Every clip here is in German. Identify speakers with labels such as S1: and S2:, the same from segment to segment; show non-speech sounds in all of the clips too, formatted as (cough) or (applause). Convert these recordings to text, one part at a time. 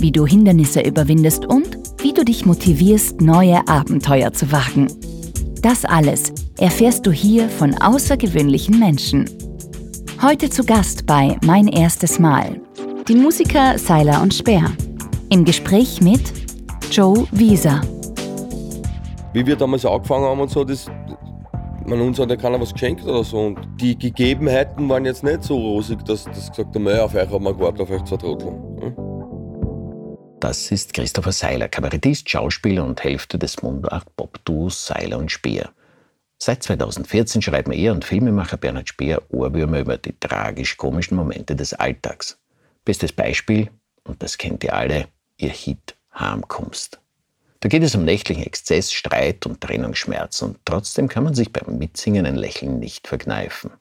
S1: wie du Hindernisse überwindest und wie du dich motivierst, neue Abenteuer zu wagen. Das alles erfährst du hier von außergewöhnlichen Menschen. Heute zu Gast bei Mein erstes Mal. Die Musiker Seiler und Speer. Im Gespräch mit Joe Wieser.
S2: Wie wir damals angefangen haben und so, das, man, uns hat ja keiner was geschenkt oder so. Und die Gegebenheiten waren jetzt nicht so rosig, dass das gesagt haben, auf euch haben wir gewartet, auf euch zwei Trottel.
S3: Das ist Christopher Seiler, Kabarettist, Schauspieler und Hälfte des Mundart-Pop-Duos Seiler und Speer. Seit 2014 schreiben er und Filmemacher Bernhard Speer Ohrwürmer über die tragisch-komischen Momente des Alltags. Bestes Beispiel, und das kennt ihr alle, ihr Hit Heimkommst. Da geht es um nächtlichen Exzess, Streit und Trennungsschmerz und trotzdem kann man sich beim Mitsingen ein Lächeln nicht verkneifen.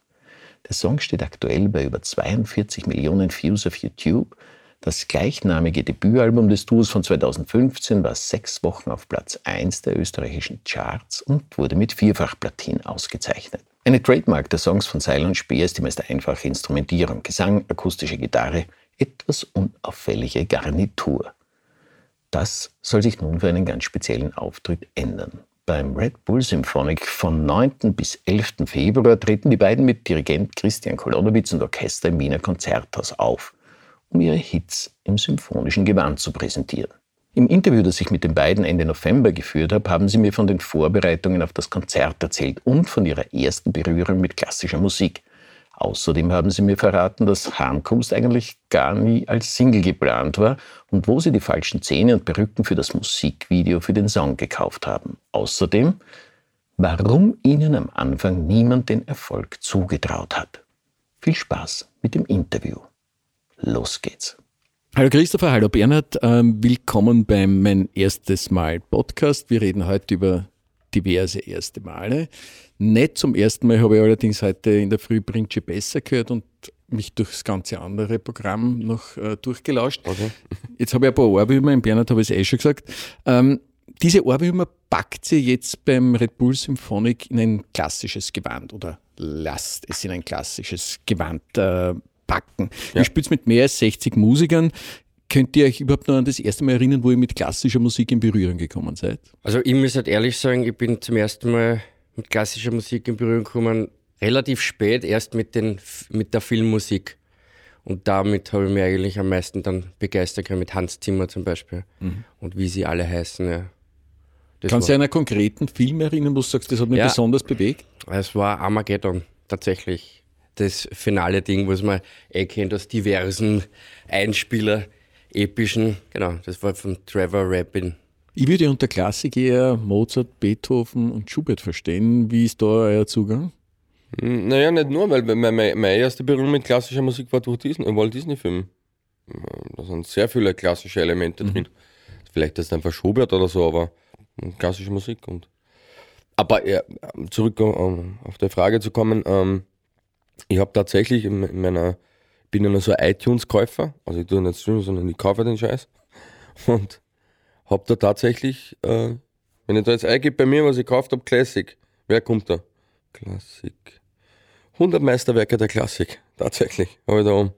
S3: Der Song steht aktuell bei über 42 Millionen Views auf YouTube. Das gleichnamige Debütalbum des Duos von 2015 war sechs Wochen auf Platz 1 der österreichischen Charts und wurde mit Vierfachplatin ausgezeichnet. Eine Trademark der Songs von Seil und Speer ist die meist einfache Instrumentierung, Gesang, akustische Gitarre, etwas unauffällige Garnitur. Das soll sich nun für einen ganz speziellen Auftritt ändern. Beim Red Bull Symphonic von 9. bis 11. Februar treten die beiden mit Dirigent Christian Kolonowitz und Orchester im Wiener Konzerthaus auf, um ihre Hits im symphonischen Gewand zu präsentieren. Im Interview, das ich mit den beiden Ende November geführt habe, haben sie mir von den Vorbereitungen auf das Konzert erzählt und von ihrer ersten Berührung mit klassischer Musik. Außerdem haben sie mir verraten, dass Heimkommst eigentlich gar nie als Single geplant war und wo sie die falschen Zähne und Perücken für das Musikvideo für den Song gekauft haben. Außerdem, warum ihnen am Anfang niemand den Erfolg zugetraut hat. Viel Spaß mit dem Interview. Los geht's.
S4: Hallo Christopher, hallo Bernhard, ähm, willkommen beim Mein erstes Mal Podcast. Wir reden heute über diverse erste Male. Nicht zum ersten Mal habe ich allerdings heute in der Früh Brinche besser gehört und mich durch das ganze andere Programm noch äh, durchgelauscht. Okay. (laughs) Jetzt habe ich ein paar Ohrwürmer, in Bernhard habe ich es eh schon gesagt. Ähm, diese Ohrwürmer packt sie jetzt beim Red Bull Symphonic in ein klassisches Gewand oder lasst es in ein klassisches Gewand äh, packen. Ja. Ihr spielt mit mehr als 60 Musikern. Könnt ihr euch überhaupt noch an das erste Mal erinnern, wo ihr mit klassischer Musik in Berührung gekommen seid?
S5: Also ich muss halt ehrlich sagen, ich bin zum ersten Mal mit klassischer Musik in Berührung gekommen, relativ spät erst mit, den, mit der Filmmusik. Und damit habe ich mich eigentlich am meisten dann begeistert können, mit Hans Zimmer zum Beispiel. Mhm. Und wie sie alle heißen, ja.
S4: Das Kannst du an einen konkreten Film erinnern, wo du sagst, das hat mich ja, besonders bewegt?
S5: Es war Armageddon, tatsächlich. Das finale Ding, was man eh kennt aus diversen Einspieler epischen, genau, das war von Trevor Rabin.
S4: Ich würde unter Klassik eher Mozart, Beethoven und Schubert verstehen. Wie ist da euer Zugang?
S2: Hm, naja, nicht nur, weil meine, meine erste Berührung mit klassischer Musik war durch Disney, Walt Disney-Film. Da sind sehr viele klassische Elemente mhm. drin. Vielleicht ist es einfach Schubert oder so, aber klassische Musik. Und aber ja, zurück um, auf die Frage zu kommen, ähm, ich habe tatsächlich in meiner bin ja noch so ein iTunes-Käufer, also ich tue nicht streamen, sondern ich kaufe den Scheiß. Und habe da tatsächlich, äh, wenn ich da jetzt eingebe bei mir, was ich gekauft habe, Classic. Wer kommt da? Klassik. 100 Meisterwerke der Klassik, (laughs) tatsächlich, habe ich da um.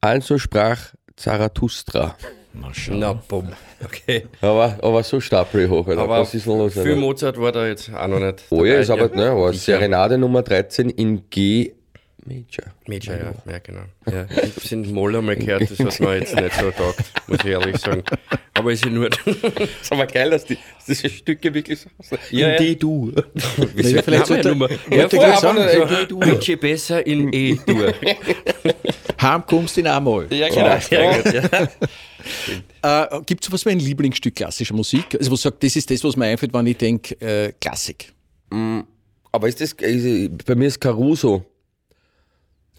S2: Also sprach Zarathustra.
S5: Na. Na, bumm. Okay.
S2: Aber, aber so stapel hoch, Alter.
S5: Aber Was ist denn los? Viel Mozart war da jetzt auch noch nicht.
S2: Oh ja, ist aber, ne, war Serenade Nummer 13 in G
S5: Major. Major, ja, ja genau. Ja, ich habe es in Moll einmal gehört, das hat mir jetzt nicht so taugt, muss ich ehrlich sagen. Aber ist ja nur. (laughs) das
S2: ist aber geil, dass, die, dass diese Stücke wirklich so
S5: aussehen. Ja, in D-Dur.
S4: Wie ja, (laughs) vielleicht sollte
S5: Nummer. Ja, vorher sagen, so, Manche besser in E-Dur. (laughs)
S4: Heimkommst in A-Moll.
S5: Ja, genau. So. Ja, gut,
S4: ja. Äh, Gibt es was für ein Lieblingsstück klassischer Musik? Also, wo sagt, das ist das, was mir einfällt, wenn ich denke, äh, Klassik.
S2: Mm, aber ist das, bei mir ist Caruso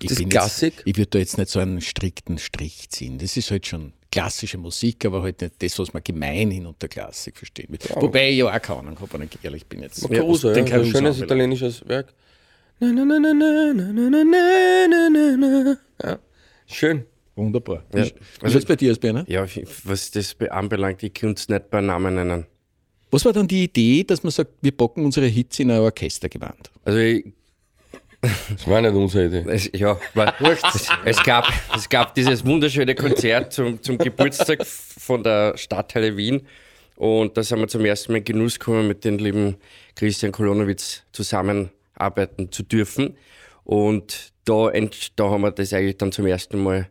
S4: ich das Klassik? Jetzt, ich würde da jetzt nicht so einen strikten Strich ziehen. Das ist halt schon klassische Musik, aber halt nicht das, was man gemeinhin unter Klassik verstehen will. Ja. Wobei ich ja auch keine Ahnung habe, wenn ich ehrlich bin jetzt.
S2: Caruso, ja, ja, ein schönes italienisches Werk. Na, na, na, na, na, na, na, na, na, na. Ja, schön.
S4: Wunderbar. Ja. Wie also, ist bei dir, Bernhard?
S5: Ja, was das anbelangt, ich könnte es nicht bei Namen nennen.
S4: Was war dann die Idee, dass man sagt, wir packen unsere Hits in ein Orchestergewand?
S5: Also ich
S2: das war nicht unsere Idee.
S5: Es, ja, war, (laughs) es, es, gab, es gab dieses wunderschöne Konzert zum, zum Geburtstag von der Stadthalle Wien. Und da sind wir zum ersten Mal in Genuss gekommen, mit dem lieben Christian Kolonowitz zusammenarbeiten zu dürfen. Und da, da haben wir das eigentlich dann zum ersten Mal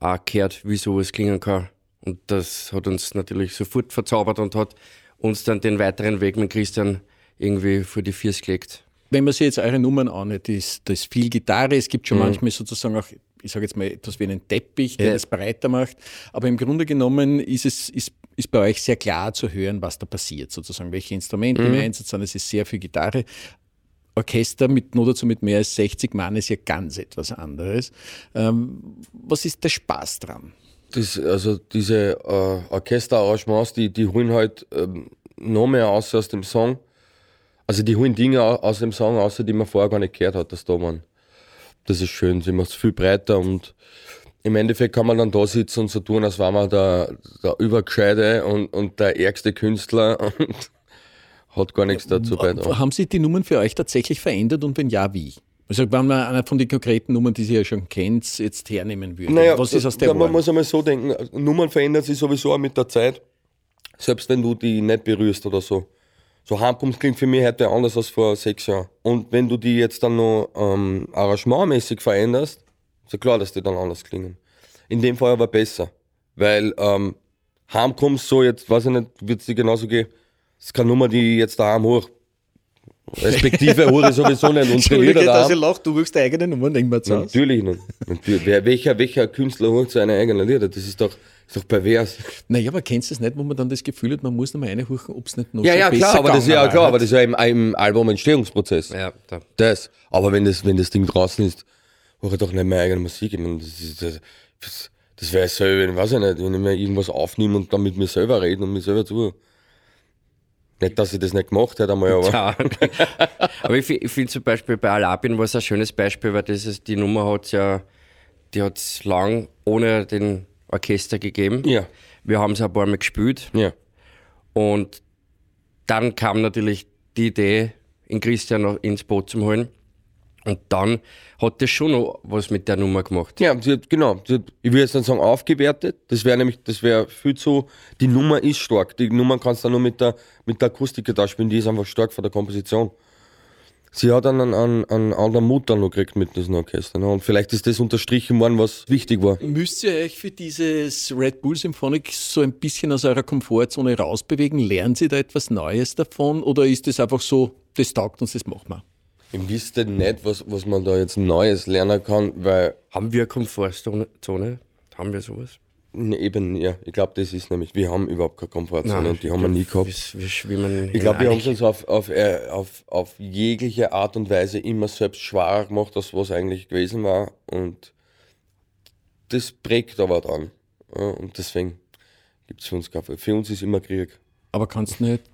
S5: auch gehört, wie sowas klingen kann. Und das hat uns natürlich sofort verzaubert und hat uns dann den weiteren Weg mit Christian irgendwie vor die Füße gelegt.
S4: Wenn man sich jetzt eure Nummern annimmt, ist, da ist viel Gitarre, es gibt schon mhm. manchmal sozusagen auch, ich sage jetzt mal, etwas wie einen Teppich, der ja. das breiter macht. Aber im Grunde genommen ist es ist, ist bei euch sehr klar zu hören, was da passiert, sozusagen, welche Instrumente mhm. im Einsatz sind. Es ist sehr viel Gitarre. Orchester mit nur dazu mit mehr als 60 Mann ist ja ganz etwas anderes. Ähm, was ist der Spaß dran?
S2: Das, also diese äh, Orchesterarrangements, die, die holen halt ähm, noch mehr aus aus dem Song. Also die holen Dinge aus dem Song außer die man vorher gar nicht gehört hat, dass da waren. Das ist schön, sie macht es viel breiter und im Endeffekt kann man dann da sitzen und so tun, als war man der, der Übergescheide und, und der ärgste Künstler (laughs) und hat gar nichts dazu beitragen.
S4: Haben sich die Nummern für euch tatsächlich verändert und wenn ja, wie? Also wenn man eine von den konkreten Nummern, die Sie ja schon kennt, jetzt hernehmen würde.
S2: Naja, was ist aus der Man muss einmal so denken, Nummern verändern sich sowieso auch mit der Zeit, selbst wenn du die nicht berührst oder so. So Heimkommst klingt für mich heute anders als vor sechs Jahren. Und wenn du die jetzt dann noch ähm, arrangementmäßig veränderst, ist ja klar, dass die dann anders klingen. In dem Fall aber besser. Weil ähm, Heimkommst so, jetzt weiß ich nicht, wird es dir genauso gehen. Das ist keine Nummer, die jetzt daheim hoch Respektive Hure sowieso nicht (laughs)
S4: unsere Lieder da. dass ich lache, du willst deine eigene Nummer nicht mehr zu
S2: Natürlich nicht. Natürlich. welcher, welcher Künstler holt seine eigenen Lieder? Das ist doch, ist doch pervers.
S4: Naja, aber kennst du es nicht, wo man dann das Gefühl hat, man muss noch mal reinhorchen, ob es nicht noch
S2: ja, so ja, besser klar, aber das ist ja klar, aber das ist ja im, im Album-Entstehungsprozess.
S5: Ja,
S2: da. Das. Aber wenn das, wenn das Ding draußen ist, höre ich doch nicht meine eigene Musik. Ich meine, das, ist, das, das, das wäre so, wenn, weiß ich nicht, wenn ich mir irgendwas aufnehme und dann mit mir selber reden und mir selber zu. Nicht, dass ich das nicht gemacht hätte einmal, aber. Ja. (laughs)
S5: aber ich, ich finde zum Beispiel bei Alabin war es ein schönes Beispiel, weil das ist, die Nummer hat ja, die hat es lang ohne den Orchester gegeben.
S2: Ja.
S5: Wir haben es ein paar Mal gespielt.
S2: Ja.
S5: Und dann kam natürlich die Idee, in Christian noch ins Boot zu holen. Und dann hat das schon noch was mit der Nummer gemacht.
S2: Ja, hat, genau. Hat, ich würde jetzt dann sagen, aufgewertet. Das wäre nämlich, das wäre viel zu, die Nummer ist stark. Die Nummer kannst du nur mit der, mit der Akustikgitarre spielen, die ist einfach stark von der Komposition. Sie hat einen, einen, einen anderen Mut dann noch gekriegt mit diesem Orchester. Ne? Und vielleicht ist das unterstrichen worden, was wichtig war.
S4: Müsst ihr euch für dieses Red Bull Symphonic so ein bisschen aus eurer Komfortzone rausbewegen? Lernen Sie da etwas Neues davon? Oder ist das einfach so, das taugt uns, das machen wir?
S2: Ich wüsste nicht, was, was man da jetzt Neues lernen kann, weil.
S5: Haben wir eine Komfortzone? Haben wir sowas?
S2: Eben, ja. Ich glaube, das ist nämlich, wir haben überhaupt keine Komfortzone und die haben wir nie gehabt. Wir,
S5: wir schwimmen
S2: ich glaube, wir haben es uns auf, auf, äh, auf, auf jegliche Art und Weise immer selbst schwerer gemacht, als was eigentlich gewesen war. Und das prägt aber dann. Ja, und deswegen gibt es für uns keine Für uns ist immer Krieg.
S4: Aber kannst nicht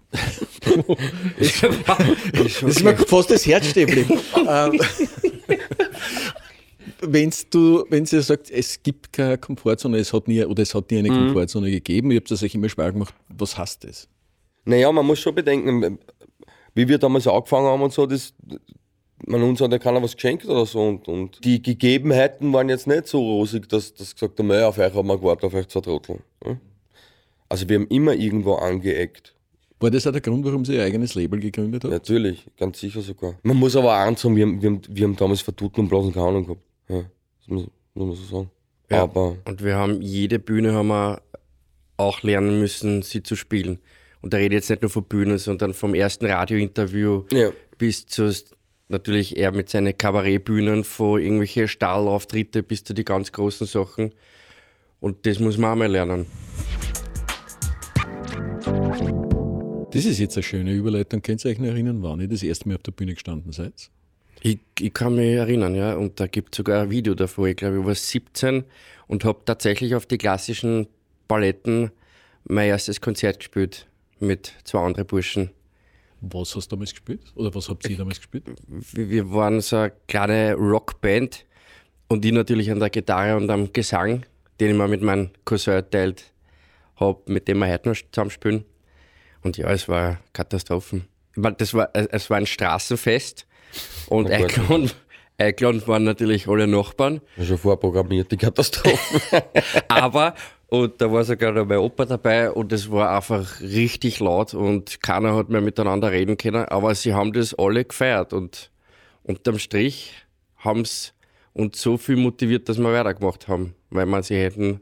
S4: das (laughs) (laughs) ist mir fast das Herz stehen Wenn du, wenn sie sagt, es gibt keine Komfortzone, es hat nie, oder es hat nie eine mhm. Komfortzone gegeben, ihr habt das euch immer schwer gemacht, was heißt das?
S2: Naja, man muss schon bedenken, wie wir damals angefangen haben und so, das, man uns hat ja keiner was geschenkt oder so und, und die Gegebenheiten waren jetzt nicht so rosig, dass das gesagt haben, auf euch haben wir gewartet, auf euch zu trotteln. Also wir haben immer irgendwo angeeckt.
S4: War das auch der Grund, warum sie ihr eigenes Label gegründet hat?
S2: Natürlich, ganz sicher sogar. Man muss aber auch sagen, wir haben, wir haben, wir haben damals verdutzt und bloß keine Ahnung gehabt. Ja, das muss, muss man so sagen.
S5: Ja, aber und wir haben jede Bühne haben wir auch lernen müssen, sie zu spielen. Und da rede ich jetzt nicht nur von Bühnen, sondern vom ersten Radiointerview
S2: ja.
S5: bis zu natürlich eher mit seinen Kabarettbühnen, von irgendwelche Stahlauftritte bis zu die ganz großen Sachen. Und das muss man auch mal lernen.
S4: Das ist jetzt eine schöne Überleitung. Könnt ihr euch noch erinnern, wann ihr das erste Mal auf der Bühne gestanden seid?
S5: Ich, ich kann mich erinnern, ja. Und da gibt es sogar ein Video davor. Ich glaube, ich war 17 und habe tatsächlich auf die klassischen Paletten mein erstes Konzert gespielt mit zwei anderen Burschen.
S4: Was hast du damals gespielt? Oder was habt ihr damals gespielt?
S5: Wir waren so eine kleine Rockband und ich natürlich an der Gitarre und am Gesang, den ich mir mit meinem Cousin teilt habe, mit dem wir heute noch zusammenspielen. Und ja, es war Katastrophen. Das war, es war ein Straßenfest und
S2: gut.
S5: eingeladen, eingeladen waren natürlich alle Nachbarn.
S2: Schon vorprogrammiert, die Katastrophe. (laughs)
S5: Aber, und da war sogar noch mein Opa dabei und es war einfach richtig laut und keiner hat mehr miteinander reden können, aber sie haben das alle gefeiert und unterm Strich haben sie uns so viel motiviert, dass wir weitergemacht haben, weil man sie hätten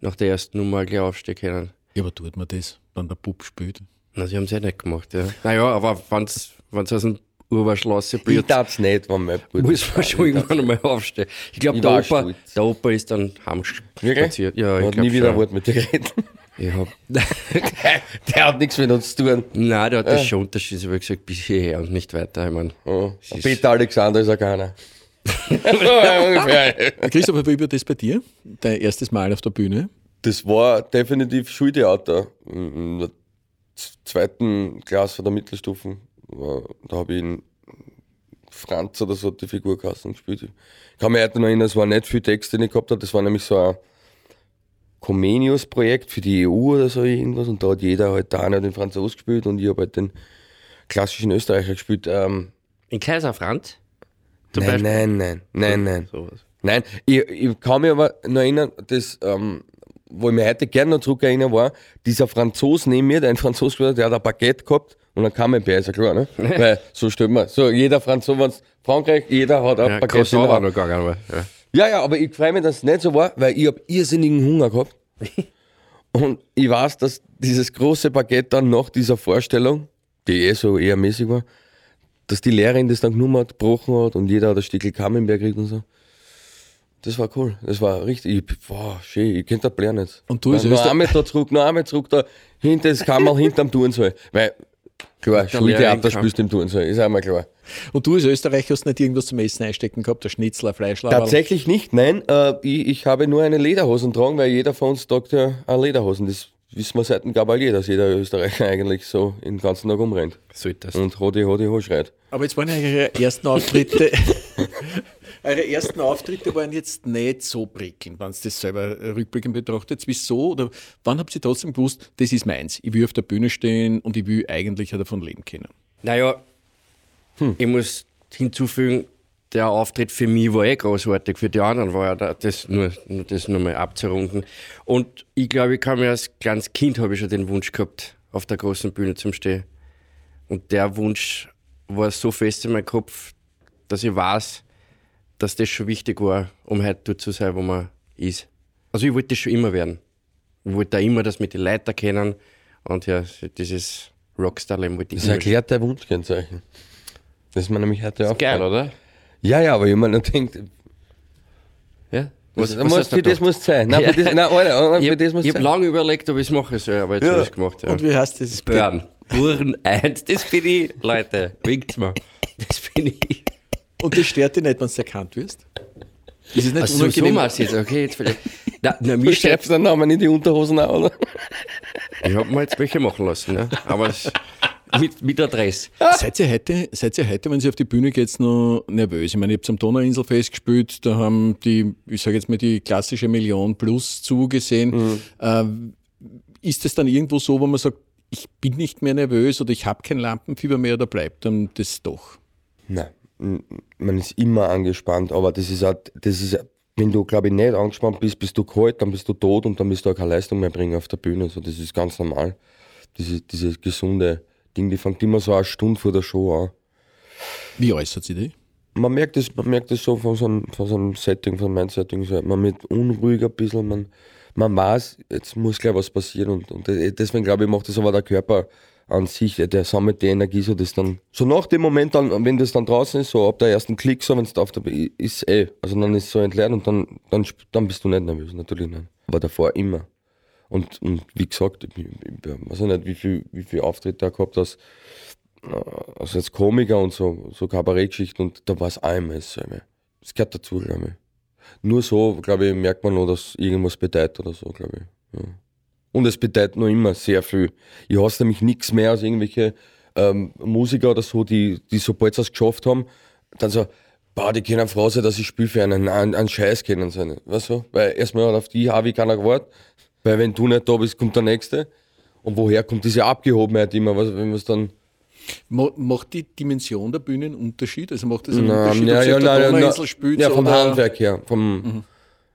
S5: nach der ersten Nummer gleich aufstehen können.
S4: Ja, aber tut man das, wenn der Bub spielt?
S5: Na, sie haben es eh nicht gemacht, ja. Naja, aber wenn sie aus dem Urwaschlosse
S2: ich
S5: blüht,
S2: darf's nicht, wenn mein Bruder.
S5: muss man schon irgendwann einmal aufstehen. Ich glaube, der Opa,
S2: stolz.
S5: der Opa ist dann heimspaziert. Ja,
S2: Er
S5: ich
S2: hat nie wieder ein. Wort mit dir reden.
S5: Ich hab, (laughs)
S2: Der hat nichts mit uns zu tun.
S5: Nein, der hat das schon unterschiedlich aber gesagt, bis hierher und nicht weiter. Ich mein,
S2: Ja.
S5: Es ist-
S2: Peter Alexander ist ja keiner. (laughs) (laughs)
S4: Christopher, wie war das bei dir? Dein erstes Mal auf der Bühne?
S2: Das war definitiv Schultheater. In der zweiten Klasse von der Mittelstufen. Da habe ich in Franz oder so die Figurkassen gespielt. Ich kann mich heute noch erinnern, es war nicht viel Text, den ich gehabt habe. Das war nämlich so ein Comenius-Projekt für die EU oder so irgendwas. Und da hat jeder halt da den Franzos gespielt und ich habe halt den klassischen Österreicher gespielt. Ähm,
S5: in Kaiser Franz?
S2: Nein,
S5: Beispiel?
S2: nein, nein, nein, nein.
S5: Sowas.
S2: Nein, ich, ich kann mich aber noch erinnern, das, ähm, wo ich mich heute gerne noch zurück erinnern war, dieser Franzos neben mir, der ein Franzos war, der hat ein Baguette gehabt und ein Camembert, ist ja klar, ne? (laughs) Weil, so stellt man, so jeder Franzos, wenn's Frankreich, jeder hat ein
S5: Ja,
S2: Baguette in der
S5: noch gegangen, aber, ja.
S2: Ja, ja, aber ich freue mich, dass es nicht so war, weil ich hab irrsinnigen Hunger gehabt. (laughs) Und ich weiß, dass dieses große Baguette dann nach dieser Vorstellung, die eh so eher mäßig war, dass die Lehrerin das dann genommen hat, gebrochen hat und jeder hat ein Stückel Camembert gekriegt und so. Das war cool. Das war richtig, ich, wow, schön, ich könnte das Plan nicht.
S4: Und du als
S2: noch
S4: Öster-
S2: einmal da zurück, noch einmal zurück da, hinter das Kammerl, hinterm Turnsaal. Weil, klar, Schultheater spielst du im Turnsaal, ist einmal klar.
S4: Und du als Österreicher hast nicht irgendwas zum Essen einstecken gehabt, der Schnitzler, Fleischlaber?
S2: Tatsächlich nicht, nein. Äh, ich, ich habe nur eine Lederhosen tragen, weil jeder von uns tragt ja eine Lederhosen. Das wissen wir seit dem Gabalier, dass jeder Österreicher (laughs) eigentlich so den ganzen Tag umrennt
S5: Sollte das.
S2: und Hodi, Hodi, Ho schreit.
S4: Aber jetzt waren ja eure ersten Auftritte. (laughs) (laughs) eure ersten Auftritte waren jetzt nicht so prickelnd, wenn ihr das selber rückblickend betrachtet. Wieso? Oder wann habt ihr trotzdem gewusst, das ist meins? Ich will auf der Bühne stehen und ich will eigentlich davon leben können.
S5: Naja,
S2: Hm.
S5: ich muss hinzufügen, der Auftritt für mich war eh großartig, für die anderen war ja da- das nur, das nur mal abzurunden. Und ich glaube, ich kann mir als kleines Kind habe ich schon den Wunsch gehabt, auf der großen Bühne zu stehen. Und der Wunsch war so fest in meinem Kopf, dass ich weiß, dass das schon wichtig war, um heute dort zu sein, wo man ist. Also ich wollte das schon immer werden. Ich wollte da immer das mit den Leuten kennen und ja, dieses Rockstar-Leben wollte ich
S2: Das erklärt dein Wunschkennzeichen. Das ist mir nämlich heute auch
S5: Geil, oder?
S2: Ja, ja, aber ich meine, denkt,
S5: Ja.
S2: was,
S5: Was,
S2: muss,
S5: hast du
S2: für das
S5: gedacht?
S2: muss es sein. Nein, für (laughs) das, nein, Alter,
S5: Ich
S2: für
S5: habe
S2: das muss es
S5: hab
S2: sein.
S5: lange überlegt, ob ich es machen soll, aber jetzt
S2: Ja.
S5: habe ich es gemacht. Ja.
S4: Und wie heißt das?
S5: Burn. Burn 1, das bin ich, Leute. Winkt's mir. Das bin ich.
S4: Und das stört dich nicht, wenn du erkannt wirst? Ist es nicht
S5: Also so
S4: unangenehm?
S5: du jetzt, okay, jetzt vielleicht. (laughs) Na, na,
S2: Du schreibst deinen Namen in die Unterhosen an, oder?
S5: ich habe mir jetzt welche machen lassen, ne? aber es, mit, mit Adresse.
S4: Seid ihr heute, seid ihr heute, wenn ihr auf die Bühne geht, noch nervös? Ich meine, ihr habt am Donauinselfest gespielt, da haben die, ich sage jetzt mal, die klassische Million plus zugesehen. Ähm, ist es dann irgendwo so, wo man sagt, ich bin nicht mehr nervös oder ich habe kein Lampenfieber mehr oder bleibt dann das doch?
S2: Nein, man ist immer angespannt, aber das ist auch, das ist, wenn du, glaube ich, nicht angespannt bist, bist du kalt, dann bist du tot und dann bist du auch keine Leistung mehr bringen auf der Bühne. Also das ist ganz normal. Diese, dieses gesunde Ding, die fängt immer so eine Stunde vor der Show an.
S4: Wie äußert sich die?
S2: Man merkt das, man merkt das so von so einem, von so einem Setting, von meinem Setting, so, man wird unruhig ein bisschen, man, man weiß, jetzt muss gleich was passieren und, und deswegen glaube ich, macht das aber der Körper an sich, der sammelt die Energie so, das dann, so nach dem Moment dann, wenn das dann draußen ist, so ab der ersten Klick, so wenn es auf der, ist eh, also dann ist es so entleert und dann, dann, dann bist du nicht nervös, natürlich nicht. Aber davor immer. Und, und wie gesagt, ich, ich, weiß nicht, wie viel, wie viel Auftritte er gehabt hast, also als Komiker und so, so Kabarettgeschichten und da war es immer dasselbe. Das gehört dazu, glaube ich. Nur so, glaube ich, merkt man noch, dass irgendwas bedeutet oder so, glaube ich. Ja. Und es bedeutet noch immer sehr viel. Ich hasse nämlich nichts mehr als irgendwelche ähm, Musiker oder so, die, die sobald sie es geschafft haben, dann so, boah, die können froh sein, dass ich spiele für einen, einen, einen Scheiß kennen sein. Weißt du? Weil erstmal auf die habe ich keiner gewartet. Weil wenn du nicht da bist, kommt der Nächste. Und woher kommt diese Abgehobenheit immer, was, wenn es dann.
S4: Ma- Macht die Dimension der Bühne einen Unterschied? Also macht das einen
S2: Nein,
S4: Unterschied,
S2: ja,
S4: ob
S2: ja,
S4: auf der Donauinsel
S2: nein,
S4: spielt
S2: ja, vom
S4: oder-
S2: Handwerk her. Vom,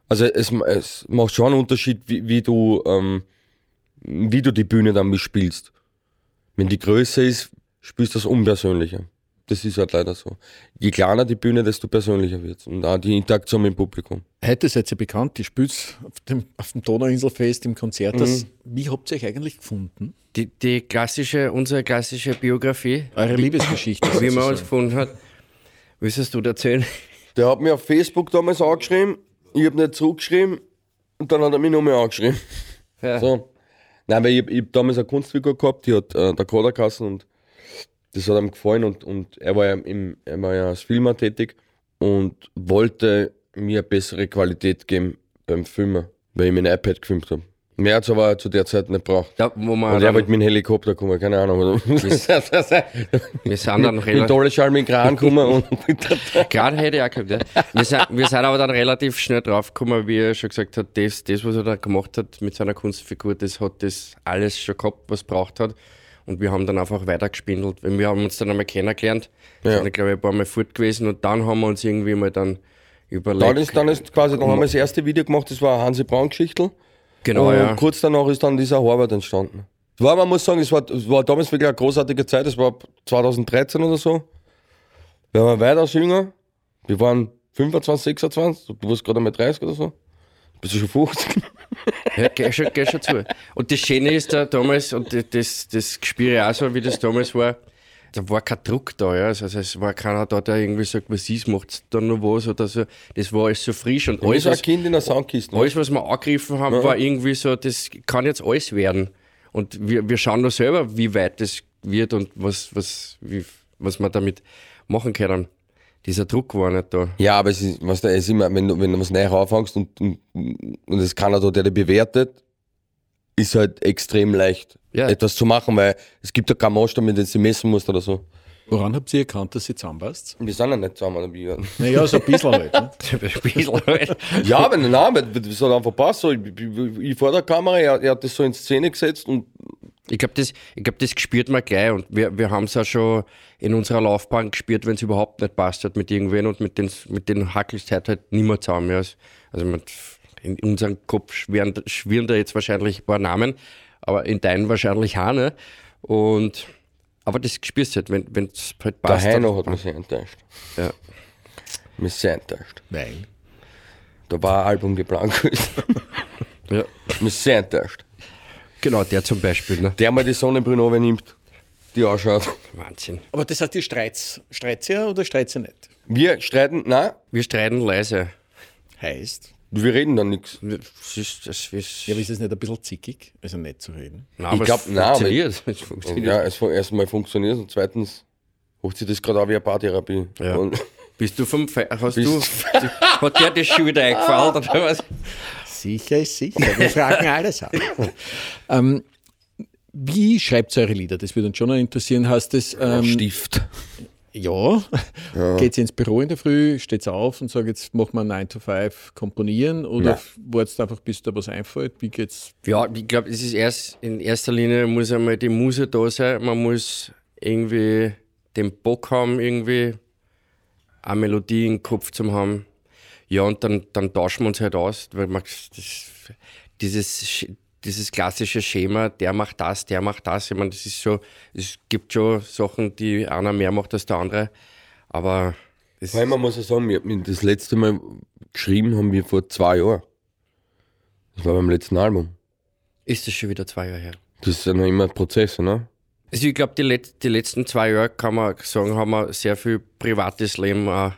S2: Also es, es macht schon einen Unterschied, wie, wie, du, ähm, wie du die Bühne dann bespielst. Wenn die größer ist, spielst du das unpersönlicher. Das ist halt leider so. Je kleiner die Bühne, desto persönlicher wird Und auch die Interaktion mit dem Publikum.
S4: Heute seid ihr bekannt, ihr spielt auf dem, auf dem Donauinselfest im Konzert.
S2: Mhm.
S4: Wie habt ihr euch eigentlich gefunden?
S5: Die, die klassische, unsere klassische Biografie,
S4: Eure Liebesgeschichte. (laughs)
S5: wie man uns gefunden hat. Willst du erzählen?
S2: Der hat mir auf Facebook damals angeschrieben, ich habe nicht zurückgeschrieben und dann hat er mich nochmal angeschrieben.
S5: Ja.
S2: So. Nein, weil ich, ich damals eine Kunstfigur gehabt, die hat äh, der Koda geheißen und das hat ihm gefallen und, und er, war ja im, er war ja als Filmer tätig und wollte mir bessere Qualität geben beim Filmen, weil ich mit einem iPad gefilmt habe. Mehr hat es aber zu der Zeit nicht braucht.
S5: Da, wo man
S2: Und er wollte mit dem Helikopter kommen, keine Ahnung.
S5: wir sind dann
S2: mit
S5: relativ.
S2: Dollarschall mit dem Kran (laughs) kommen und
S5: Gerade hätte ich auch gehabt, ja. Wir sind, wir sind aber dann relativ schnell draufgekommen, wie er schon gesagt hat, das, das, was er da gemacht hat mit seiner Kunstfigur, das hat das alles schon gehabt, was es braucht hat. Und wir haben dann einfach weitergespindelt. Wir haben uns dann einmal kennengelernt,
S2: Ja.
S5: sind, glaube ich, ein paar Mal fort gewesen und dann haben wir uns irgendwie mal dann überlegt.
S2: Dann ist, dann ist quasi, dann haben wir das erste Video gemacht, das war eine Hansi Braun Geschichte.
S5: genau,
S2: und
S5: ja.
S2: kurz danach ist dann dieser Harvard entstanden. War, man muss sagen, es war, es war damals wirklich eine großartige Zeit, es war 2013 oder so. Wir waren weitaus jünger. Wir waren 25, 26, du warst gerade einmal 30 oder so. Bist du schon 50?
S5: Ja, geh schon, geh schon zu. Und das Schöne ist da damals, und das, das, spüre ich auch so, wie das damals war, da war kein Druck da, ja. Also es war keiner da, der irgendwie sagt, was ist, macht dann noch was oder so. Das war alles so frisch und
S2: Alles
S5: alles,
S2: so ein
S5: was,
S2: Kind in der Soundkiste.
S5: alles, was wir angegriffen haben, war irgendwie so, das kann jetzt alles werden. Und wir, wir schauen nur selber, wie weit das wird und was, was, wie, was wir damit machen können. Dieser Druck war nicht da.
S2: Ja, aber es ist, was da ist immer, wenn du, wenn du was Neues anfängst und, und, und es keiner da, der dich bewertet, ist halt extrem leicht,
S5: Ja.
S2: etwas zu machen, weil es gibt ja keinen Maßstab, mit dem du messen musst oder so.
S4: Woran habt ihr erkannt, dass ihr zusammenpasst?
S2: Wir sind ja nicht zusammen dabei.
S4: Naja, so ein bisschen halt. Ne? (laughs)
S2: Ja, aber nein, aber das hat einfach passt. So, ich, ich, ich vor der Kamera, er, er hat das so in Szene gesetzt und
S5: Ich glaube, das, ich glaub, das gespürt man gleich und wir, wir haben es auch schon in unserer Laufbahn gespürt, wenn es überhaupt nicht passt hat mit irgendwen und mit den, mit den hackelst halt halt nicht mehr zusammen. Ja. Also man, in unserem Kopf schwirren, schwirren da jetzt wahrscheinlich ein paar Namen, aber in deinen wahrscheinlich auch nicht. Und, aber das spürst du halt, wenn es halt
S2: der
S5: passt.
S2: Heino
S5: dann-
S2: hat mich sehr enttäuscht.
S5: Ja.
S2: Mich sehr enttäuscht.
S4: Weil.
S2: Da war ein Album geplant gewesen. (laughs)
S5: Ja.
S2: mich sehr enttäuscht.
S5: Genau, der zum Beispiel. Ne?
S2: Der mal die Sonnenbrille nimmt, die ausschaut.
S5: Wahnsinn.
S4: Aber das heißt, ihr streit's, streit's ihr oder streit's ihr nicht?
S2: Wir streiten, nein,
S5: Wir streiten leise.
S4: Heißt,
S2: wir reden dann nichts.
S4: Ja, aber ist es nicht ein bisschen zickig, also nicht zu reden?
S5: Nein,
S2: Ich
S5: aber
S2: glaub,
S5: es
S2: nein, aber-
S5: funktioniert. Es funktioniert.
S2: Ja, es fun- erstmal funktioniert und zweitens hocht sich das gerade auch wie eine Paartherapie.
S5: Ja.
S2: Und
S5: Bist du vom Fe hast
S2: Bist-
S5: du (laughs) hat dir das schon wieder eingefallen oder was?
S4: Sicher ist sicher. Wir fragen alles ab. (laughs) ähm, wie schreibt ihr eure Lieder? Das würde uns schon noch interessieren. Heißt das, ähm,
S2: Stift.
S4: Ja, (laughs) geht ihr ins Büro in der Früh, steht auf und sagt, jetzt machen wir 9 to 5 komponieren oder wartet einfach, bis da was einfällt? Wie geht's?
S5: Ja, ich glaube, es ist erst in erster Linie muss einmal die Muse da sein. Man muss irgendwie den Bock haben, irgendwie eine Melodie im Kopf zu haben. Ja, und dann, dann tauschen wir uns halt aus, weil man das, dieses, dieses klassische Schema, der macht das, der macht das. Ich meine, das ist so, es gibt schon Sachen, die einer mehr macht als der andere. Aber es
S2: Vor allem, man muss ja sagen, wir das letzte Mal geschrieben haben wir vor zwei Jahren. Das war beim letzten Album.
S5: ist das schon wieder zwei Jahre her.
S2: Das ist ja noch immer ein Prozess, ne?
S5: Also ich glaube, die, Let die letzten zwei Jahre kann man sagen, haben wir sehr viel privates Leben äh,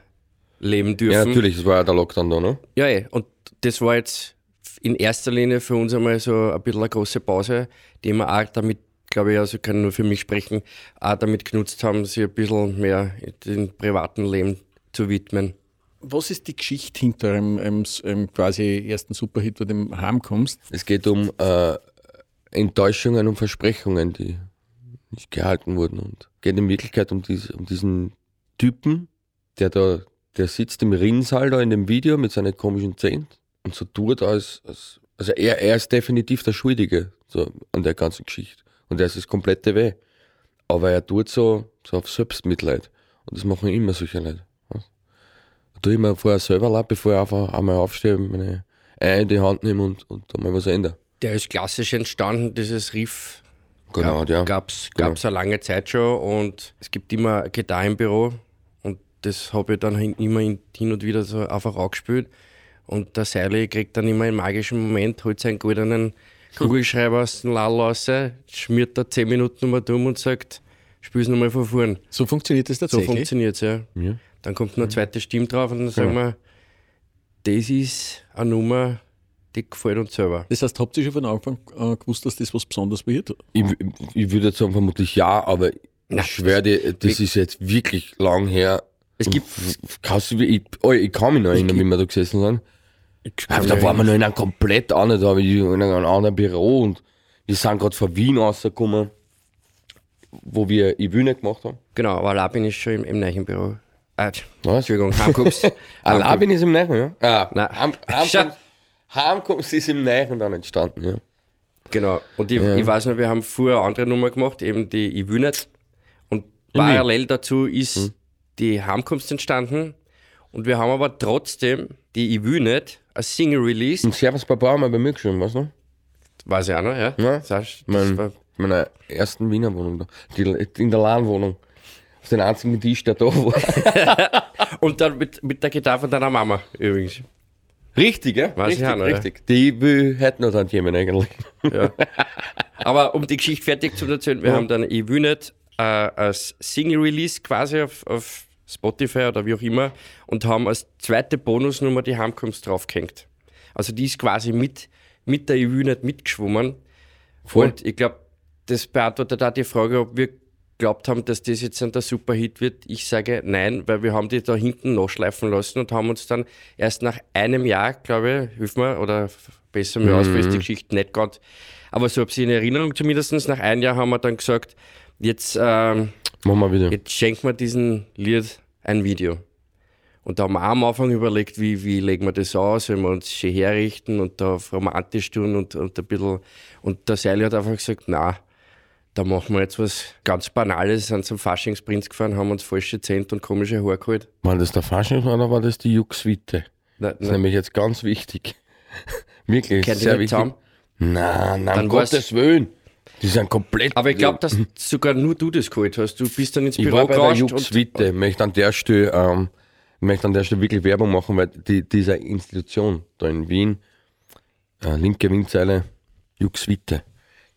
S5: leben dürfen.
S2: Ja, natürlich, das war ja der Lockdown da, ne?
S5: Ja, eh. und das war jetzt in erster Linie für uns einmal so ein bisschen eine große Pause, die wir auch damit, glaube ich, also kann nur für mich sprechen, auch damit genutzt haben, sich ein bisschen mehr dem privaten Leben zu widmen.
S4: Was ist die Geschichte hinter einem, einem, einem quasi ersten Superhit, wo du heimkommst?
S2: Es geht um äh, Enttäuschungen und Versprechungen, die nicht gehalten wurden. Und geht in Wirklichkeit um, diese, um diesen Typen, der da, der sitzt im Rinnsal da in dem Video mit seinen komischen Zähnen und so tut, als, als also er, er ist definitiv der Schuldige so an der ganzen Geschichte. Und er ist das komplette Weh. Aber er tut so, so auf Selbstmitleid. Und das machen immer solche Leute. Da tue ich mir vorher selber leid, bevor ich einfach einmal aufstehe, meine Eier in die Hand nehme und, und da mal was ändere.
S5: Der ist klassisch entstanden, dieses Riff.
S2: Genau, ja.
S5: Gab es gab's eine lange Zeit schon und es gibt immer Gitarre im Büro und das habe ich dann immer hin hin und wieder so einfach angespielt. Und der Seili kriegt dann immer einen magischen Moment, holt seinen goldenen Kugelschreiber aus dem Lall raus, schmiert da 10 Minuten nochmal dumm und sagt, spiel's nochmal von vorn.
S4: So funktioniert das
S5: So
S4: tatsächlich.
S5: funktioniert es, ja.
S2: Ja.
S5: Dann kommt noch eine zweite Stimme drauf und dann sagen wir, das ist eine Nummer, die gefällt uns selber.
S4: das heißt, habt ihr schon von Anfang an gewusst, dass das was Besonderes wird?
S2: Ich, ich würde jetzt sagen, vermutlich ja, aber
S5: Na,
S2: ich schwöre dir, das ist jetzt wirklich lang her.
S5: Es gibt-
S2: Kannst du, ich, oh, ich kann mich noch erinnern, wie wir da gesessen sind. Aber da waren wir noch in einem komplett anderen, da ich in einem anderen Büro und wir sind gerade von Wien rausgekommen, wo wir Ibüne gemacht haben.
S5: Genau, aber allein bin ich schon im, im neuen Büro. Äh,
S2: Was?
S5: Entschuldigung, (laughs) heimkommst.
S2: Allein bin ich im Neuen, ja? Ah,
S5: Nein.
S2: Heim, (laughs)
S5: Schau.
S2: Heimkommst, Heimkommst ist im Neuen dann entstanden, ja.
S5: Genau. Und ich,
S2: Ja.
S5: ich weiß noch, wir haben vorher eine andere Nummer gemacht, eben die nicht. Und parallel dazu ist
S2: Hm.
S5: die Heimkunft entstanden. Und wir haben aber trotzdem die Ich will nicht als Single released.
S2: Und Servus Papa haben wir bei mir geschrieben, weißt du?
S5: Weiß ich auch noch, ja.
S2: Ja.
S5: Das heißt,
S2: Mein,
S5: war,
S2: meiner ersten Wiener Wohnung da. Die, in der Lahnwohnung. Auf den einzigen Tisch, der da war. (laughs)
S5: und dann mit, mit der Gitarre von deiner Mama übrigens.
S2: Richtig, ja?
S5: Weiß ich
S2: richtig,
S5: auch noch, ja.
S2: richtig. Die will hätten noch dann jemand eigentlich.
S5: Ja. Aber um die Geschichte fertig zu erzählen, wir haben dann Ich will nicht äh, als Single-Release quasi auf, auf Spotify oder wie auch immer und haben als zweite Bonusnummer die Heimkunft draufgehängt. Also die ist quasi mit, mit der will nicht mitgeschwommen.
S2: Voll.
S5: Und ich glaube, das beantwortet auch die Frage, ob wir glaubt haben, dass das jetzt ein der Superhit wird. Ich sage nein, weil wir haben die da hinten nachschleifen lassen und haben uns dann erst nach einem Jahr, glaube ich, hilf mir, oder besser mir aus, weil ich die Geschichte nicht ganz, aber so habe ich in Erinnerung zumindest, nach einem Jahr haben wir dann gesagt, jetzt, ähm,
S2: Machen wir wieder.
S5: jetzt schenken wir diesem Lied ein Video. Und da haben wir auch am Anfang überlegt, wie, wie legen wir das aus, wenn wir uns schön herrichten und da auf romantisch tun und, und ein bisschen. Und der Seili hat einfach gesagt, na, da machen wir jetzt was ganz Banales, sind zum Faschingsprinz gefahren, haben uns falsche Zähne und komische Haare geholt.
S2: War das der Fasching oder war das die Juxwitte? Das ist nämlich jetzt ganz wichtig. (laughs) Wirklich,
S5: die
S2: sehr wichtig.
S5: zusammen?
S2: Nein, nein, um Gottes Willen. Die sind komplett.
S5: aber ich glaube, dass sogar nur du das geholt hast. Du bist dann ins
S2: Ich
S5: Büro
S2: war bei der
S5: gerauscht
S2: Jux
S5: und
S2: Witte. Möchte an der Stelle, ähm, möchte an der Stelle wirklich Werbung machen, weil die, diese Institution da in Wien, äh, linke Windseile, Jux Witte.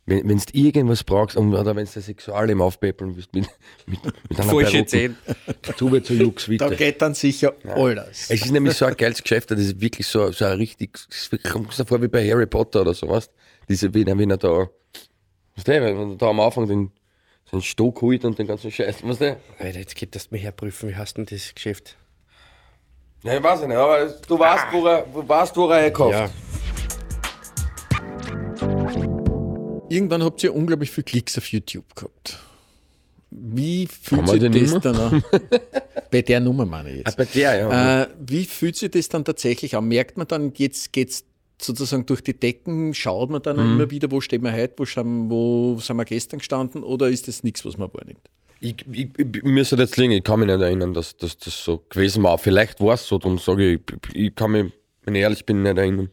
S2: Wenn du irgendwas brauchst, oder wenn du das Sexualleben aufpäppeln willst, mit, mit, mit einer
S5: falsche
S2: Perücke,
S5: Zähne.
S2: tu mir zu Jux
S4: Da
S2: Witte.
S4: geht dann sicher alles.
S2: Es ist nämlich so ein geiles Geschäft, das ist wirklich so, so ein richtig, kommt so vor wie bei Harry Potter oder sowas. Diese, wenn er, wenn er da, weißt du, wenn er da am Anfang den, den Stock holt und den ganzen Scheiß, weißt du?
S5: Alter, jetzt geht das mir herprüfen, wie hast du denn das Geschäft?
S2: Ja, ich weiß nicht, aber du weißt, wo er, du weißt, wo er einkauft.
S5: Ja,
S4: Irgendwann habt ihr unglaublich viel Klicks auf YouTube gehabt. Wie fühlt sich das
S2: immer?
S4: dann an? (laughs) Bei der Nummer meine ich
S2: Ah,
S4: jetzt.
S2: bei der, ja.
S4: Äh, wie fühlt sich das dann tatsächlich an? Merkt man dann, jetzt geht's sozusagen durch die Decken, schaut man dann
S2: Mhm.
S4: immer wieder, wo stehen wir heute, wo, schauen, wo sind wir gestern gestanden oder ist das nichts, was man wahrnimmt?
S2: ich, ich, ich, mir ist jetzt liegen, ich kann mich nicht erinnern, dass, dass das so gewesen war. Vielleicht war es so, darum sage ich, ich, ich kann mich, wenn ich ehrlich bin, nicht erinnern.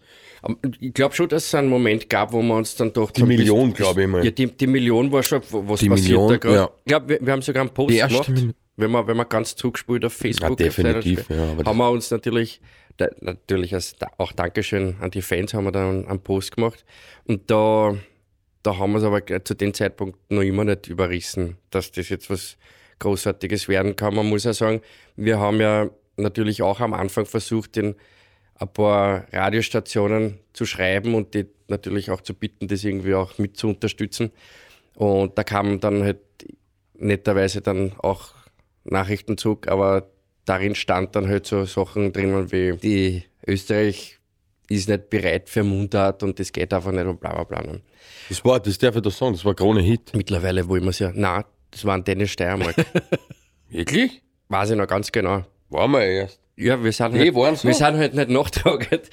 S5: Ich glaube schon, dass es einen Moment gab, wo wir uns dann doch.
S2: Die Million, glaube ich mal.
S5: Ja, die, die Million war schon, was
S2: Die
S5: passiert
S2: Million,
S5: da gerade?
S2: ja.
S5: Ich glaube, wir, wir haben sogar einen Post
S2: Die erste
S5: gemacht,
S2: Million.
S5: wenn man, wenn man ganz zurückspielt auf Facebook.
S2: Ja, definitiv, ja,
S5: haben wir uns natürlich, da, natürlich auch Dankeschön an die Fans, haben wir dann einen Post gemacht. Und da, da haben wir es aber zu dem Zeitpunkt noch immer nicht überrissen, dass das jetzt was Großartiges werden kann. Man muss ja sagen, wir haben ja natürlich auch am Anfang versucht, den ein paar Radiostationen zu schreiben und die natürlich auch zu bitten, das irgendwie auch mit zu unterstützen. Und da kamen dann halt netterweise dann auch Nachrichten zurück, aber darin stand dann halt so Sachen drinnen wie die Österreich ist nicht bereit für Mundart und das geht einfach nicht und bla bla bla.
S2: Das war, das darf ich da sagen, das war Krone Hit.
S5: Mittlerweile wollen wir es ja. Nein, das war ein Dennis Steiermark. (laughs)
S2: Wirklich?
S5: Weiß ich noch ganz genau.
S2: Waren wir erst.
S5: Ja, wir sind,
S2: Nee,
S5: halt, wir sind halt nicht nachtragend.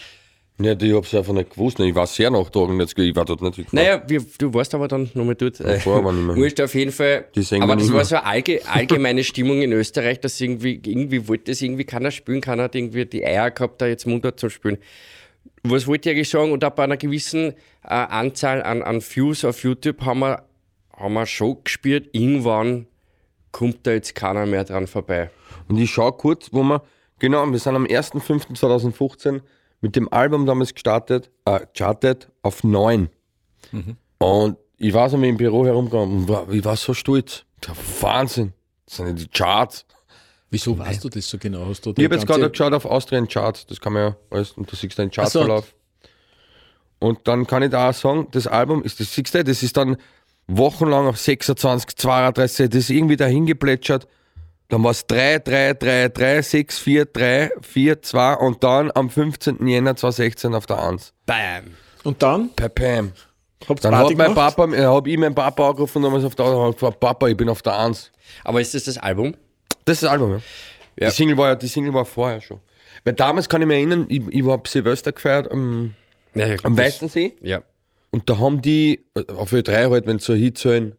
S2: Ja, ich hab's einfach nicht gewusst. Ich war sehr nachtragend, jetzt, ich war dort nicht gefahren.
S5: Naja, wir, du warst aber dann nochmal dort. Äh,
S2: Davor war nicht mehr.
S5: Wurscht auf jeden Fall.
S2: Die
S5: aber das war so eine allge allgemeine Stimmung in Österreich, dass irgendwie, irgendwie wollte das irgendwie keiner spielen, keiner hat irgendwie die Eier gehabt, da jetzt Mundart zu spielen. Was wollte ich eigentlich sagen? Und ab einer gewissen äh, Anzahl an, an Views auf YouTube haben wir, haben wir schon gespürt, irgendwann kommt da jetzt keiner mehr dran vorbei.
S2: Und ich schau kurz, wo wir, genau, wir sind am 1.5.2015 mit dem Album damals gestartet, äh, chartet auf 9. Und ich war so mit dem Büro herumgegangen und ich war so stolz. Der Wahnsinn. Das sind ja die Charts.
S4: Wieso weißt du das so genau? Hast du
S2: Ich habe jetzt gerade geschaut auf Austrian Charts, das kann man ja alles, und da siehst du den Chartverlauf. Und dann kann ich da auch sagen, das Album ist das siehst du, das ist dann wochenlang auf 26, 32, das ist irgendwie dahin geplätschert. Dann war es 3, 3, 3, 3, 6, 4, 3, 4, 2 und dann am 15. Jänner 2016 auf der 1.
S5: Bam!
S4: Und dann?
S2: Per Pam.
S4: Habt
S2: Dann
S4: Party
S2: hat mein
S4: gemacht?
S2: Papa, hab ich meinen Papa angerufen damals auf der und hab gefragt, Papa, ich bin auf der 1.
S5: Aber ist das das Album?
S2: Das ist das Album, ja.
S5: Ja.
S2: Die, Single war ja die Single war vorher schon. Weil damals kann ich mich erinnern, ich, ich war Silvester gefeiert am,
S5: Ja, ja,
S2: am Weißensee
S5: Ja.
S2: und da haben die äh, auf Ö3 halt, wenn so Hits sollen,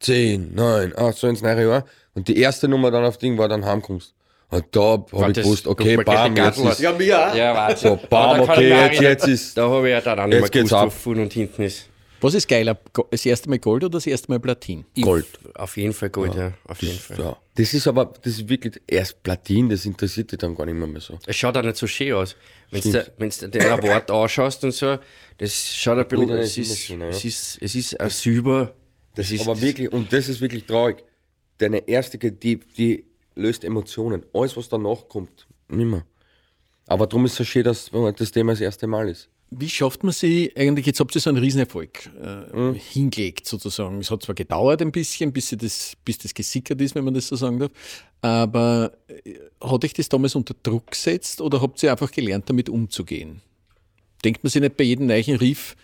S2: 10, 9, 8, so ins neue Jahr. Und die erste Nummer dann auf Ding war dann Heimkommst. Und da habe ich
S5: das
S2: gewusst, okay, bam, jetzt ist,
S4: Ja, mir auch.
S5: Ja, warte.
S2: so, bam, okay, jetzt, jetzt ist,
S5: Da habe ich ja dann auch nicht
S2: Jetzt
S5: mehr
S2: geht's
S5: gewusst, wo
S2: ab.
S5: vorne und hinten ist.
S4: Was ist geiler? Das erste Mal Gold oder das erste Mal Platin?
S2: Gold.
S5: Auf jeden Fall Gold, ja. Auf jeden Fall.
S2: Ja. Das ist aber, das ist wirklich erst Platin, das interessiert dich dann gar nicht mehr, mehr so.
S5: Es schaut auch nicht so schön aus. Wenn du den Award anschaust und so, das schaut ein bisschen, es
S2: das ist ja.
S5: es ist, es ist ein Silber. Das ist,
S2: Aber wirklich, und das ist wirklich traurig. Deine erste, die, die löst Emotionen. Alles, was danach kommt, nimmer. Aber darum ist es so schön, dass das Thema das erste Mal ist.
S4: Wie schafft man sie eigentlich, jetzt habt ihr so einen Riesenerfolg äh,
S2: Mhm.
S4: hingelegt sozusagen. Es hat zwar gedauert ein bisschen, bis, das, bis das gesickert ist, wenn man das so sagen darf, aber äh, hat euch das damals unter Druck gesetzt oder habt ihr einfach gelernt, damit umzugehen? Denkt man sich nicht bei jedem neuen Riff,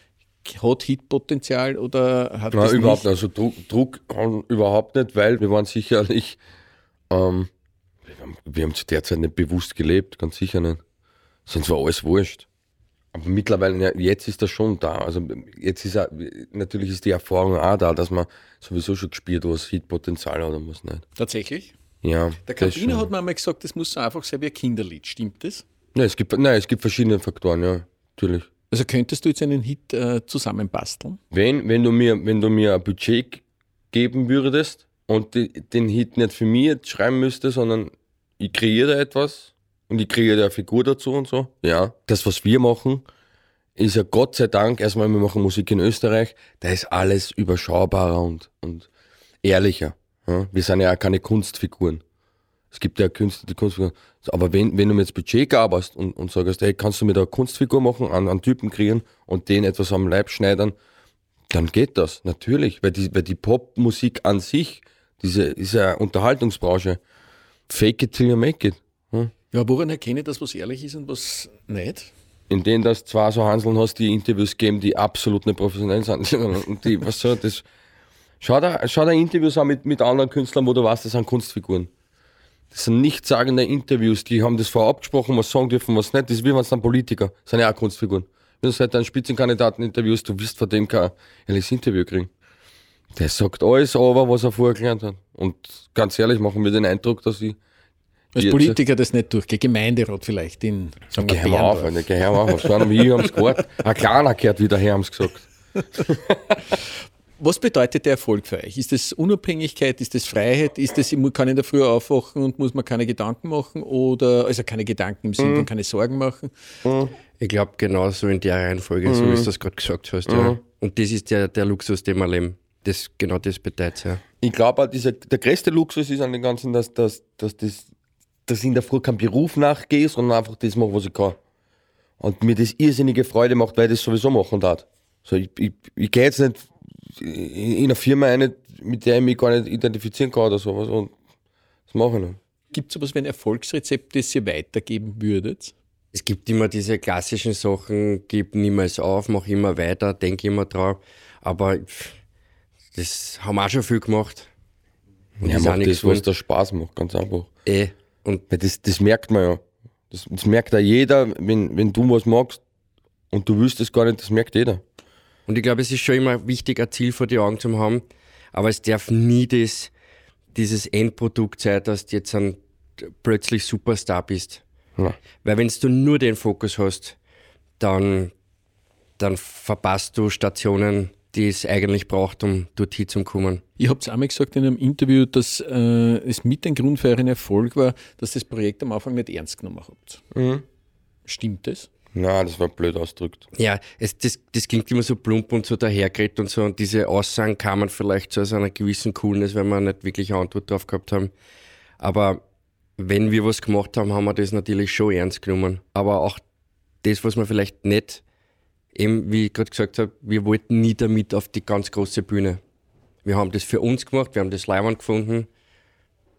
S4: hat Hitpotenzial oder hat
S2: Nein, überhaupt
S4: nicht?
S2: Also Druck, Druck überhaupt nicht, weil wir waren sicherlich, ähm, wir, haben, wir haben zu der Zeit nicht bewusst gelebt, ganz sicher nicht. Sonst war alles wurscht. Aber mittlerweile, ja, jetzt ist das schon da. Also jetzt ist auch, natürlich ist die Erfahrung auch da, dass man sowieso schon gespielt, was Hitpotenzial hat und was nicht.
S4: Tatsächlich?
S2: Ja.
S4: Der
S2: schon.
S4: hat mir einmal gesagt, das muss so einfach sein wie ein Kinderlied. Stimmt das?
S2: Nein, es gibt, nein, es gibt verschiedene Faktoren, ja, natürlich.
S4: Also könntest du jetzt einen Hit äh, zusammenbasteln?
S2: Wenn, wenn, du mir, wenn du mir ein Budget geben würdest und die, den Hit nicht für mich jetzt schreiben müsste, sondern ich kreiere da etwas und ich kreiere da eine Figur dazu und so, ja. Das, was wir machen, ist ja Gott sei Dank, erstmal, wir machen Musik in Österreich, da ist alles überschaubarer und, und ehrlicher. Ja. Wir sind ja auch keine Kunstfiguren. Es gibt ja Künstler, die Kunstfiguren. Aber wenn, wenn du mir jetzt Budget gabst und, und sagst, hey, kannst du mir da eine Kunstfigur machen, einen, einen Typen kreieren und den etwas am Leib schneidern, dann geht das, natürlich. Weil die, weil die Popmusik an sich, diese eine Unterhaltungsbranche. Fake it till you make it. Hm?
S4: Ja, woran erkenne ich das, was ehrlich ist und was nicht?
S2: In denen das zwar so Hanseln hast, die Interviews geben, die absolut nicht professionell sind. (laughs) Und die, was so, das, schau da, schau da Interviews an mit, mit anderen Künstlern, wo du weißt, das sind Kunstfiguren. Das sind nichtssagende Interviews, die haben das vorab abgesprochen, was sagen dürfen, was nicht. Das ist wie wenn es dann Politiker, das sind ja auch Kunstfiguren. Wenn du seit einen Spitzenkandidaten interviewst, du wirst von dem kein ehrliches Interview kriegen. Der sagt alles aber, was er vorher gelernt hat. Und ganz ehrlich, machen wir den Eindruck, dass ich.
S4: Als Politiker das nicht durchgeht. Gemeinderat vielleicht in sagen wir,
S2: Geh mal auf. Alter, geh mal auf. So einem wie ich haben's gehört. Ein kleiner gehört wieder her, haben's gesagt. (laughs)
S4: Was bedeutet der Erfolg für euch? Ist das Unabhängigkeit? Ist das Freiheit? Ist das, ich kann in der Früh aufwachen und muss man keine Gedanken machen? Oder, also keine Gedanken im
S2: Mhm.
S4: Sinne von keine Sorgen machen?
S5: Ich glaube, genau so in der Reihenfolge, so wie du das gerade gesagt hast. Ja. Und das ist der, der Luxus, den wir leben. Das, genau das bedeutet ja.
S2: Ich glaube der größte Luxus ist an dem Ganzen, dass, dass, dass, das, dass ich in der Früh keinem Beruf nachgehe, sondern einfach das mache, was ich kann. Und mir das irrsinnige Freude macht, weil ich das sowieso machen darf. So, ich, ich, ich gehe jetzt nicht in in eine Firma rein, mit der ich mich gar nicht identifizieren kann oder sowas. Und das mache ich nicht.
S4: Gibt es sowas wie ein Erfolgsrezept, das ihr weitergeben würdet?
S5: es gibt immer diese klassischen Sachen, gib niemals auf, mach immer weiter, denk immer drauf. Aber das haben wir auch schon viel gemacht.
S2: Und ja, mach das, was da Spaß macht, ganz einfach.
S5: Eh.
S2: Und Weil das, das merkt man ja. Das, das merkt ja jeder, wenn, wenn du was magst und du willst es gar nicht, das merkt jeder.
S5: Und ich glaube, es ist schon immer wichtig, ein Ziel vor die Augen zu haben, aber es darf nie das, dieses Endprodukt sein, dass du jetzt ein plötzlich Superstar bist. Ja. Weil wenn du nur den Fokus hast, dann, dann verpasst du Stationen, die es eigentlich braucht, um dorthin zu kommen.
S4: Ihr habt es einmal gesagt in einem Interview, dass äh, es mit ein Grund für euren Erfolg war, dass das Projekt am Anfang nicht ernst genommen habt. Mhm. Stimmt das?
S2: Na, das war blöd ausgedrückt.
S5: Ja, es, das, das klingt immer so plump und so dahergeredet und so. Und diese Aussagen kamen vielleicht so einer gewissen Coolness, weil wir nicht wirklich eine Antwort drauf gehabt haben. Aber wenn wir was gemacht haben, haben wir das natürlich schon ernst genommen. Aber auch das, was wir vielleicht nicht, eben wie ich gerade gesagt habe, wir wollten nie damit auf die ganz große Bühne. Wir haben das für uns gemacht, wir haben das Leihwand gefunden.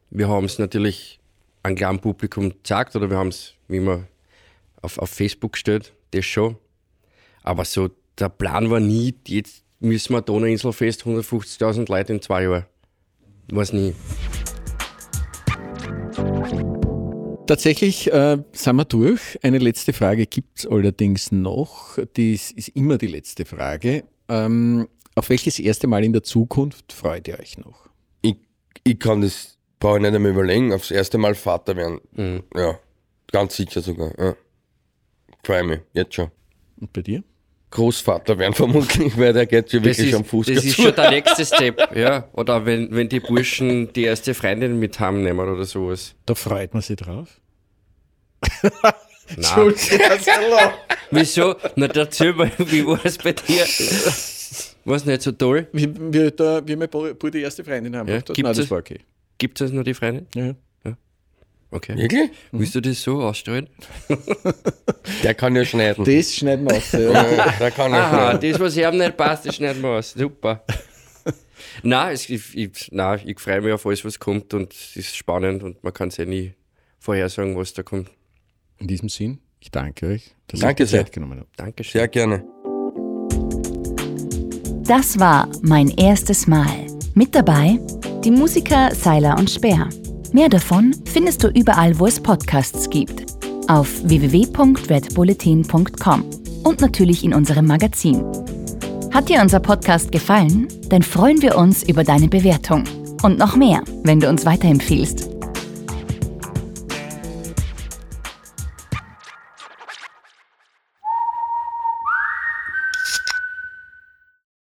S5: Wir haben es natürlich einem kleinen Publikum gezeigt oder wir haben es, wie man auf, auf Facebook gestellt, das schon. Aber so, der Plan war nie, jetzt müssen wir Donauinselfest 150.000 Leute in zwei Jahren. Weiß nie.
S4: Tatsächlich äh, sind wir durch. Eine letzte Frage gibt es allerdings noch. Das ist immer die letzte Frage. Ähm, auf welches erste Mal in der Zukunft freut ihr euch noch?
S2: Ich, ich kann das, brauche ich nicht einmal überlegen, aufs erste Mal Vater werden. Mhm. Ja, ganz sicher sogar. Ja. Mich, jetzt schon.
S4: Und bei dir?
S2: Großvater werden (laughs) vermutlich, weil der geht schon wirklich
S5: ist,
S2: am Fuß.
S5: Das ist schon der nächste Step, ja. Oder wenn, wenn die Burschen die erste Freundin mit heimnehmen oder sowas.
S4: Da freut man sich drauf.
S5: Entschuldigung. Wieso? Na, erzähl mal, wie war es bei dir? War es nicht so toll?
S4: Wie, wie, da, wie meine die erste Freundin haben. Ja,
S5: Nein, das war okay. Gibt es nur die Freundin?
S4: Ja.
S5: Okay.
S2: Wirklich?
S5: Mhm. Willst du das so ausstreuen? (laughs)
S2: Der kann ja schneiden.
S4: Das schneiden wir aus. Ja. (laughs)
S2: ja der kann ja
S5: Aha, schneiden. das, was ihm nicht passt, das schneiden wir aus. Super. (laughs) nein, es, ich, ich, nein, ich freue mich auf alles, was kommt und es ist spannend und man kann es ja nie vorhersagen, was da kommt.
S4: In diesem Sinn, ich danke euch,
S2: dass danke ihr
S4: Zeit genommen habt.
S2: Dankeschön. Sehr gerne.
S1: Das war mein erstes Mal. Mit dabei die Musiker Seiler und Speer. Mehr davon findest du überall, wo es Podcasts gibt. Auf www.redbulletin.com und natürlich in unserem Magazin. Hat dir unser Podcast gefallen? Dann freuen wir uns über deine Bewertung. Und noch mehr, wenn du uns weiterempfiehlst.